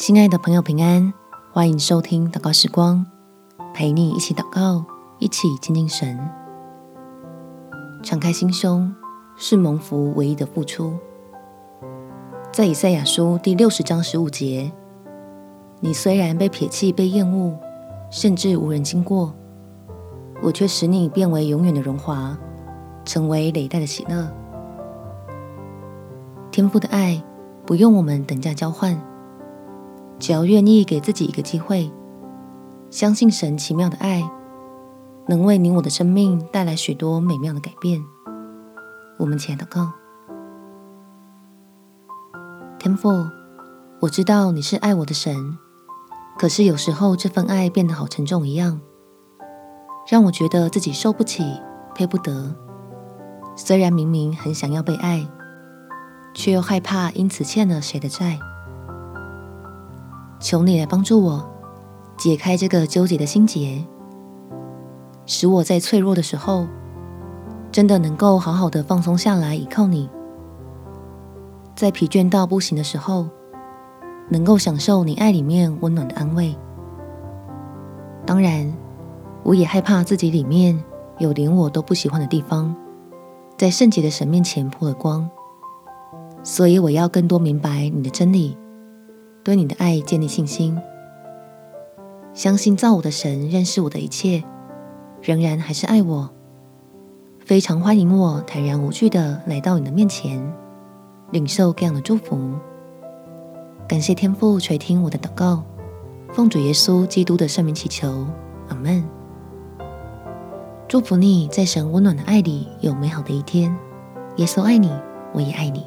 亲爱的朋友，平安！欢迎收听祷告时光，陪你一起祷告，一起亲近神。敞开心胸，是蒙福唯一的付出。在以赛亚书第六十章十五节，你虽然被撇弃、被厌恶，甚至无人经过，我却使你变为永远的荣华，成为累代的喜乐。天父的爱不用我们等价交换。只要愿意给自己一个机会，相信神奇妙的爱能为你我的生命带来许多美妙的改变。我们起来祷告。天父，我知道你是爱我的神，可是有时候这份爱变得好沉重一样，让我觉得自己受不起、配不得。虽然明明很想要被爱，却又害怕因此欠了谁的债。求你来帮助我解开这个纠结的心结，使我在脆弱的时候，真的能够好好的放松下来，依靠你；在疲倦到不行的时候，能够享受你爱里面温暖的安慰。当然，我也害怕自己里面有连我都不喜欢的地方，在圣洁的神面前破了光，所以我要更多明白你的真理。对你的爱建立信心，相信造我的神认识我的一切，仍然还是爱我，非常欢迎我坦然无惧的来到你的面前，领受各样的祝福。感谢天父垂听我的祷告，奉主耶稣基督的圣名祈求，阿门。祝福你在神温暖的爱里有美好的一天。耶稣爱你，我也爱你。